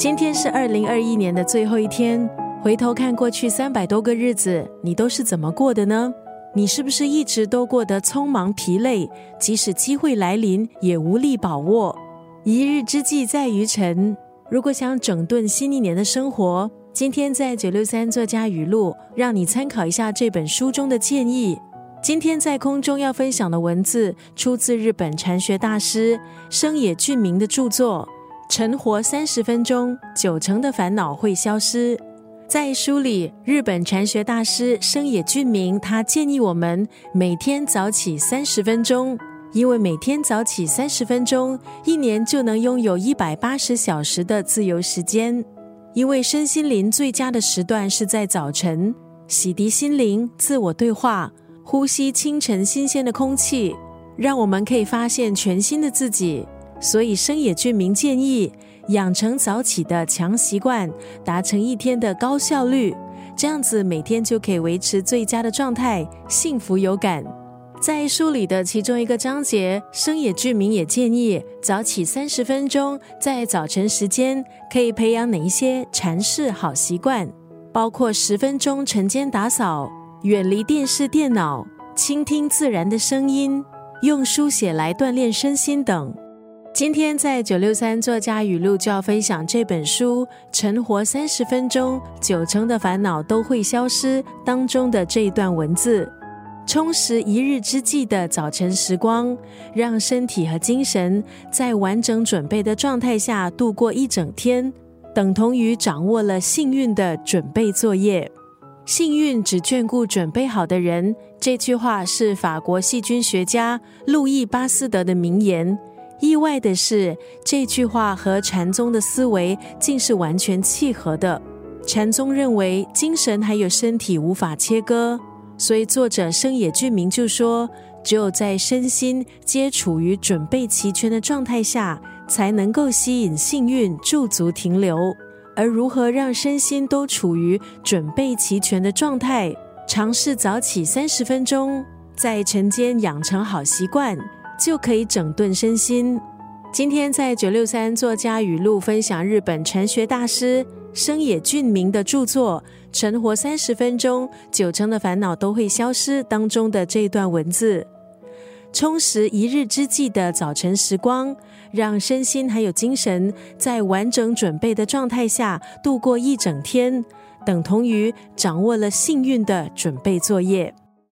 今天是二零二一年的最后一天，回头看过去三百多个日子，你都是怎么过的呢？你是不是一直都过得匆忙疲累？即使机会来临，也无力把握。一日之计在于晨。如果想整顿新一年的生活，今天在九六三作家语录，让你参考一下这本书中的建议。今天在空中要分享的文字，出自日本禅学大师生野俊明的著作《晨活三十分钟，九成的烦恼会消失》。在书里，日本禅学大师生野俊明他建议我们每天早起三十分钟，因为每天早起三十分钟，一年就能拥有一百八十小时的自由时间。因为身心灵最佳的时段是在早晨，洗涤心灵，自我对话，呼吸清晨新鲜的空气，让我们可以发现全新的自己。所以生野俊明建议。养成早起的强习惯，达成一天的高效率，这样子每天就可以维持最佳的状态，幸福有感。在书里的其中一个章节，生野俊明也建议早起三十分钟，在早晨时间可以培养哪一些禅式好习惯，包括十分钟晨间打扫，远离电视电脑，倾听自然的声音，用书写来锻炼身心等。今天在九六三作家语录就要分享这本书《晨活三十分钟，九成的烦恼都会消失》当中的这一段文字：充实一日之计的早晨时光，让身体和精神在完整准备的状态下度过一整天，等同于掌握了幸运的准备作业。幸运只眷顾准备好的人，这句话是法国细菌学家路易巴斯德的名言。意外的是，这句话和禅宗的思维竟是完全契合的。禅宗认为精神还有身体无法切割，所以作者生野俊明就说：只有在身心皆处于准备齐全的状态下，才能够吸引幸运驻足停留。而如何让身心都处于准备齐全的状态？尝试早起三十分钟，在晨间养成好习惯。就可以整顿身心。今天在九六三作家语录分享日本禅学大师生野俊明的著作《晨活三十分钟，九成的烦恼都会消失》当中的这段文字：充实一日之计的早晨时光，让身心还有精神在完整准备的状态下度过一整天，等同于掌握了幸运的准备作业。